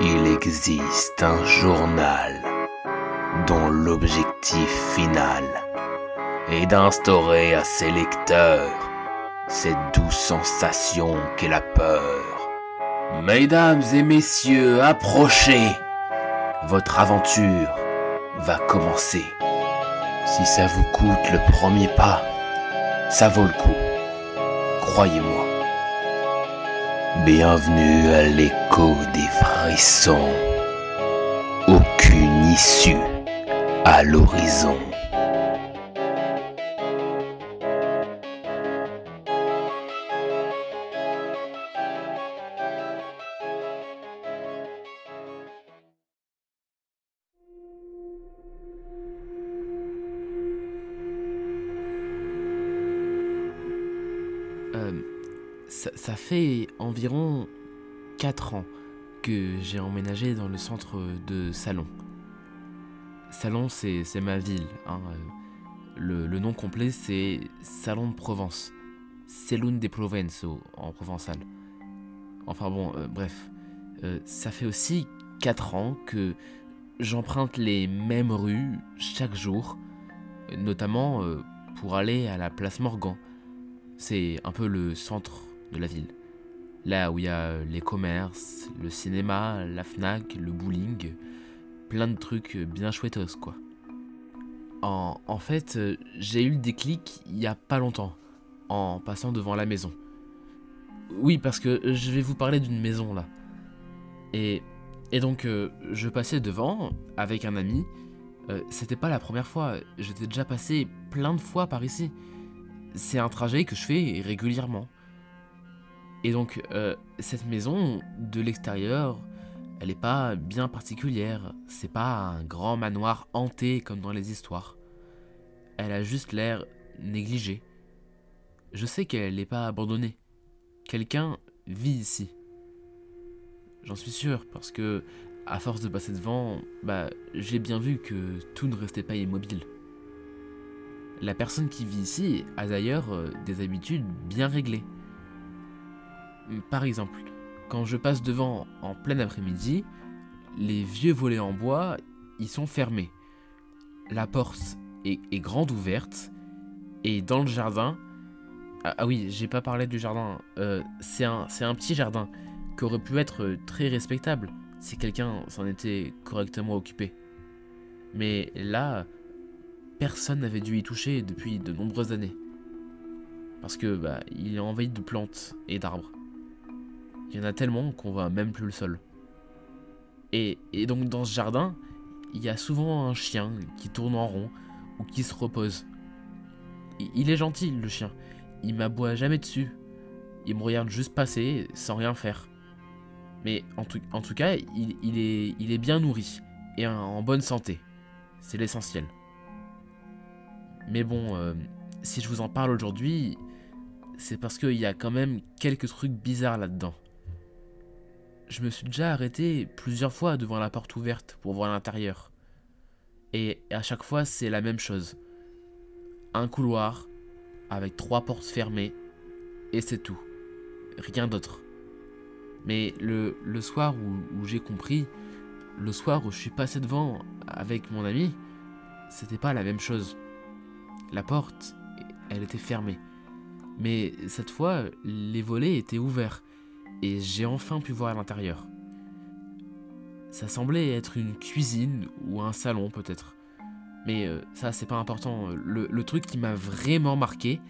Il existe un journal dont l'objectif final est d'instaurer à ses lecteurs cette douce sensation qu'est la peur. Mesdames et messieurs, approchez. Votre aventure va commencer. Si ça vous coûte le premier pas, ça vaut le coup. Croyez-moi. Bienvenue à l'écho des frissons. Aucune issue à l'horizon. Ça, fait environ 4 ans que j'ai emménagé dans le centre de Salon. Salon, c'est ma ville. hein, Le, le nom complet, c'est Salon de Provence. Salon de Provenzo en provençal. Enfin bon, euh, bref. Euh, ça fait aussi 4 ans que j'emprunte les mêmes rues chaque jour, notamment euh, pour aller à la place Morgan. C'est un peu le centre de la ville. Là où il y a euh, les commerces, le cinéma, la FNAC, le bowling, plein de trucs euh, bien chouettos quoi. En, en fait, euh, j'ai eu le déclic il y a pas longtemps, en passant devant la maison. Oui, parce que je vais vous parler d'une maison là. Et, et donc, je passais devant avec un ami. C'était pas la première fois, j'étais déjà passé plein de fois par ici. C'est un trajet que je fais régulièrement. Et donc, euh, cette maison, de l'extérieur, elle est pas bien particulière. C'est pas un grand manoir hanté comme dans les histoires. Elle a juste l'air négligée. Je sais qu'elle n'est pas abandonnée. Quelqu'un vit ici. J'en suis sûr parce que, à force de passer devant, bah, j'ai bien vu que tout ne restait pas immobile. La personne qui vit ici a d'ailleurs euh, des habitudes bien réglées. Par exemple, quand je passe devant en plein après-midi, les vieux volets en bois y sont fermés. La porte est, grande ouverte et dans le jardin. Ah, ah oui, j'ai pas parlé du jardin. euh, c'est un, petit jardin qui aurait pu être très respectable si quelqu'un s'en était correctement occupé. Mais là, personne n'avait dû y toucher depuis de nombreuses années. Parce que bah, il est envahi de plantes et d'arbres. Il y en a tellement qu'on voit même plus le sol. Et, donc dans ce jardin, il y a souvent un chien qui tourne en rond ou qui se repose. Il, est gentil le chien. Il m'aboie jamais dessus. Il me regarde juste passer sans rien faire. Mais en tout, cas, il, est, bien nourri et en, en bonne santé. C'est l'essentiel. Mais bon, euh, si je vous en parle aujourd'hui, c'est parce qu'il y a quand même quelques trucs bizarres là-dedans. Je me suis déjà arrêté plusieurs fois devant la porte ouverte pour voir l'intérieur. Et à chaque fois, c'est la même chose. Un couloir avec trois portes fermées et c'est tout. Rien d'autre. Mais le, soir où, où j'ai compris, le soir où je suis passé devant avec mon ami, c'était pas la même chose. La porte, elle était fermée. Mais cette fois, les volets étaient ouverts et j'ai enfin pu voir à l'intérieur. Ça semblait être une cuisine ou un salon peut-être. Mais euh, ça, c'est pas important. Le, truc qui m'a vraiment marqué,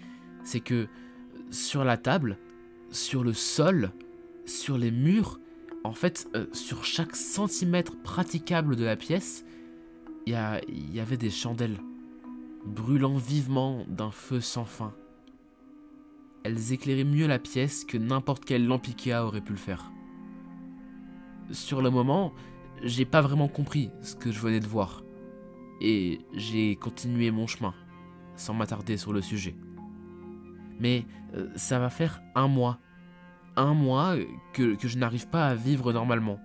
c'est que sur la table, sur le sol, sur les murs, en fait, euh, sur chaque centimètre praticable de la pièce, il y avait des chandelles, brûlant vivement d'un feu sans fin. Elles éclairaient mieux la pièce que n'importe quelle lampe Ikea aurait pu le faire. Sur le moment, j'ai pas vraiment compris ce que je venais de voir. Et j'ai continué mon chemin, sans m'attarder sur le sujet. Mais euh, ça va faire un mois. Un mois que, que je n'arrive pas à vivre normalement.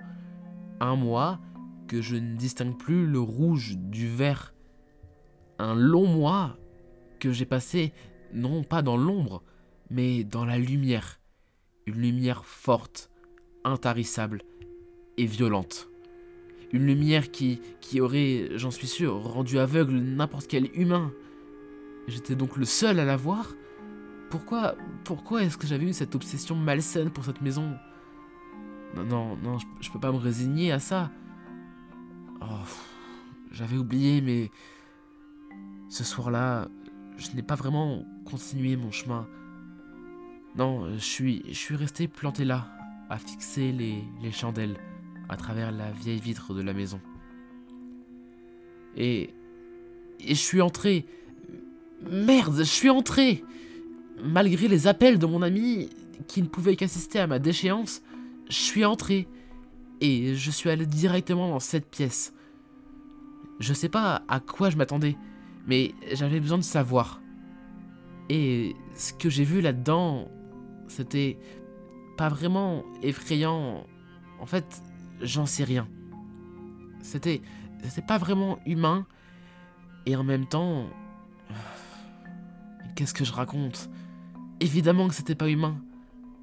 Un mois que je ne distingue plus le rouge du vert. Un long mois que j'ai passé non pas dans l'ombre, mais dans la lumière. Une lumière forte, intarissable, et violente. Une lumière qui, aurait, j'en suis sûr, rendu aveugle n'importe quel humain. J'étais donc le seul à la voir Pourquoi, pourquoi est-ce que j'avais eu cette obsession malsaine pour cette maison? Non, non, non, je, je peux pas me résigner à ça. Oh, j'avais oublié, mais ce soir-là, je n'ai pas vraiment continué mon chemin. Non, je suis, je suis resté planté là, à fixer les, les chandelles à travers la vieille vitre de la maison. Et, et je suis entré. Merde, je suis entré Malgré les appels de mon ami, qui ne pouvait qu'assister à ma déchéance, je suis entré. Et je suis allé directement dans cette pièce. Je sais pas à quoi je m'attendais, mais j'avais besoin de savoir. Et ce que j'ai vu là-dedans, c'était pas vraiment effrayant. En fait, j'en sais rien. C'était c'était pas vraiment humain et en même temps qu'est-ce que je raconte? Évidemment que c'était pas humain.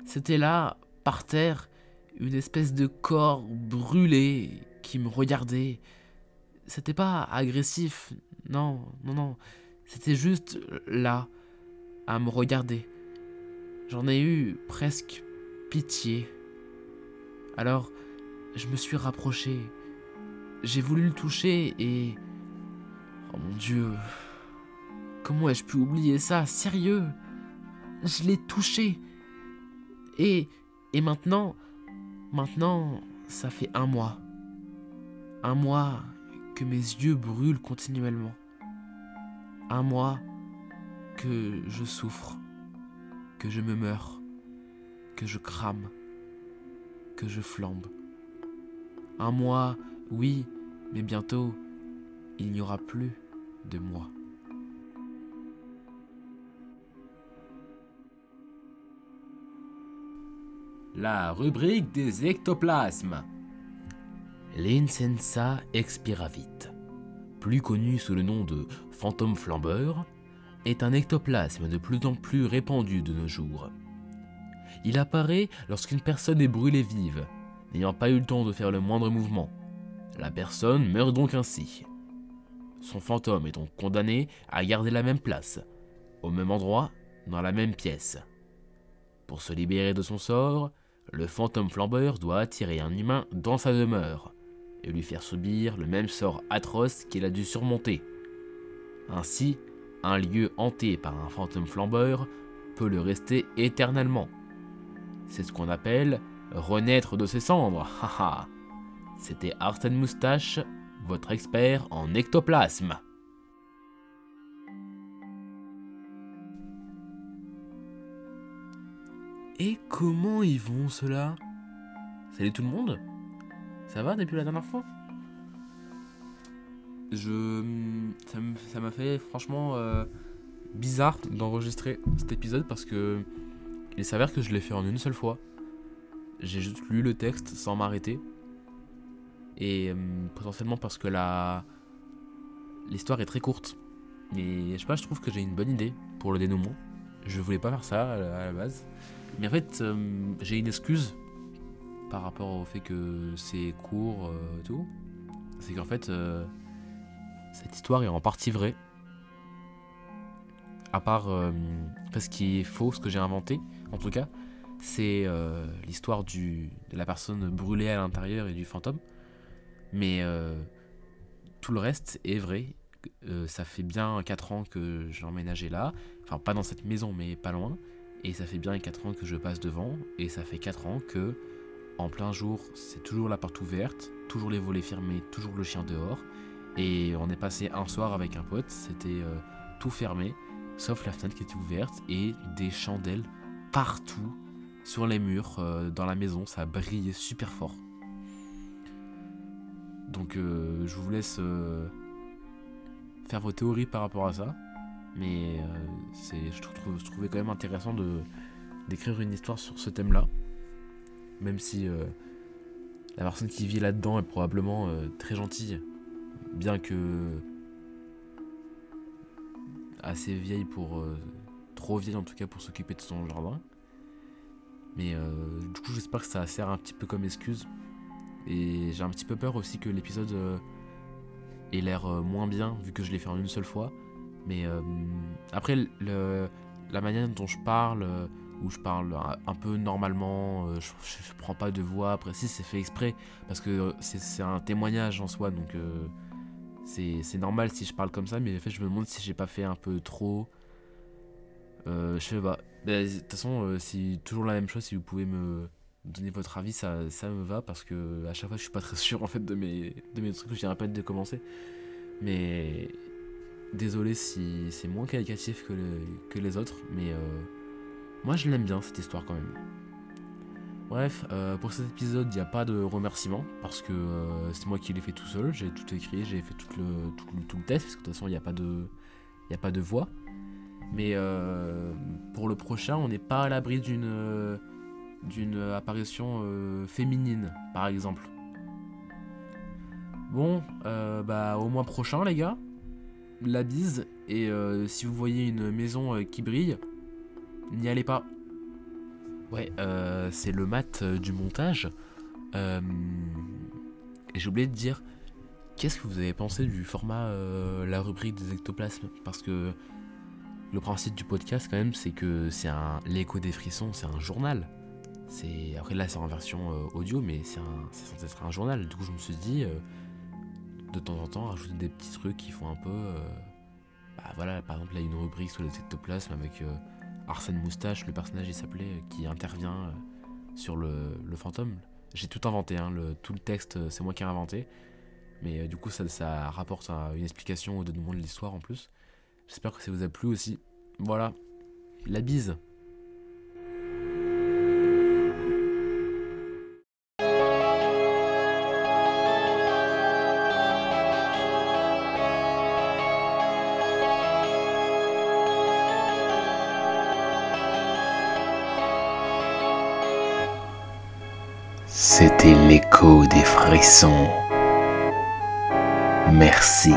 C'était là par terre une espèce de corps brûlé qui me regardait. C'était pas agressif. Non, non non. C'était juste là à me regarder. J'en ai eu presque pitié. Alors, je me suis rapproché. J'ai voulu le toucher et... Oh mon dieu. Comment ai-je pu oublier ça? Sérieux? Je l'ai touché. Et... Et maintenant... Maintenant, ça fait un mois. Un mois que mes yeux brûlent continuellement. Un mois que je souffre. Que je me meurs. Que je crame. Que je flambe. Un mois, oui, mais bientôt, il n'y aura plus de moi. La rubrique des ectoplasmes. L'Insensa expiravit, plus connu sous le nom de fantôme flambeur, est un ectoplasme de plus en plus répandu de nos jours. Il apparaît lorsqu'une personne est brûlée vive, n'ayant pas eu le temps de faire le moindre mouvement. La personne meurt donc ainsi. Son fantôme est donc condamné à garder la même place, au même endroit, dans la même pièce. Pour se libérer de son sort, le fantôme flambeur doit attirer un humain dans sa demeure et lui faire subir le même sort atroce qu'il a dû surmonter. Ainsi, un lieu hanté par un fantôme flambeur peut le rester éternellement. C'est ce qu'on appelle renaître de ses cendres. Haha. C'était Arsène Moustache, votre expert en ectoplasme. Et comment ils vont ceux-là? Salut tout le monde Ça va depuis la dernière fois? Je. ça m'a fait franchement euh, bizarre d'enregistrer cet épisode parce que. Il s'avère que je l'ai fait en une seule fois. J'ai juste lu le texte sans m'arrêter. Et euh, potentiellement parce que la. L'histoire est très courte. Mais je sais pas, je trouve que j'ai une bonne idée pour le dénouement. Je voulais pas faire ça à la- base. Mais en fait, euh, j'ai une excuse par rapport au fait que c'est court et tout. C'est qu'en fait, cette histoire est en partie vraie. À part euh, ce qui est faux, ce que j'ai inventé, en tout cas, c'est euh, l'histoire de la personne brûlée à l'intérieur et du fantôme. Mais euh, tout le reste est vrai. Ça fait bien 4 ans que j'ai emménagé là. Enfin, pas dans cette maison, mais pas loin. Et ça fait bien 4 ans que je passe devant. Et ça fait 4 ans que, en plein jour, c'est toujours la porte ouverte, toujours les volets fermés, toujours le chien dehors. Et on est passé un soir avec un pote, c'était euh, tout fermé, sauf la fenêtre qui était ouverte et des chandelles partout sur les murs euh, dans la maison. Ça brillait super fort. Donc euh, je vous laisse faire vos théories par rapport à ça. Mais je, trouvais quand même intéressant d'écrire une histoire sur ce thème-là. Même si la personne qui vit là-dedans est probablement très gentille. Bien que assez vieille pour... euh, trop vieille en tout cas pour s'occuper de son jardin. Mais euh, du coup j'espère que ça sert un petit peu comme excuse Et j'ai un petit peu peur aussi que l'épisode ait l'air moins bien vu que je l'ai fait en une seule fois. Mais après, le, la manière dont je parle, où je parle un, peu normalement, je, je, prends pas de voix précise, c'est fait exprès parce que c'est un témoignage en soi, donc c'est normal si je parle comme ça, mais en fait, je me demande si j'ai pas fait un peu trop. Euh, je sais pas. De toute façon, euh, c'est toujours la même chose. Si vous pouvez me donner votre avis, ça, ça me va parce que à chaque fois, je suis pas très sûr en fait de mes, de mes trucs. Je dirais pas de commencer. Mais désolé si c'est moins qualitatif que, que les autres. Mais euh, moi, je l'aime bien cette histoire quand même. Bref, euh, pour cet épisode, il n'y a pas de remerciement parce que euh, c'est moi qui l'ai fait tout seul. J'ai tout écrit, j'ai fait tout le, tout, le test parce que de toute façon, il n'y a, pas de, a pas de voix. Mais euh, pour le prochain, on n'est pas à l'abri d'une d'une apparition féminine, par exemple. Bon, bah au mois prochain, les gars. La bise. Et si vous voyez une maison qui brille, n'y allez pas. Ouais, euh, c'est le mat euh, du montage. Euh, j'ai oublié de dire, qu'est-ce que vous avez pensé du format la rubrique des ectoplasmes? Parce que le principe du podcast, quand même, c'est que c'est un l'écho des frissons, c'est un journal. C'est après là, c'est en version audio, mais c'est censé être un journal. Du coup, je me suis dit, de temps en temps, rajouter des petits trucs qui font un peu, bah voilà, par exemple, là, une rubrique sur les ectoplasmes avec Arsène Moustache, le personnage il s'appelait, euh, qui intervient euh, sur le, fantôme. J'ai tout inventé, hein, le, tout le texte euh, c'est moi qui ai inventé. Mais du coup ça, ça rapporte une explication au dénouement de l'histoire en plus. J'espère que ça vous a plu aussi. Voilà, la bise L'écho des frissons. Merci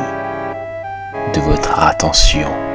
de votre attention.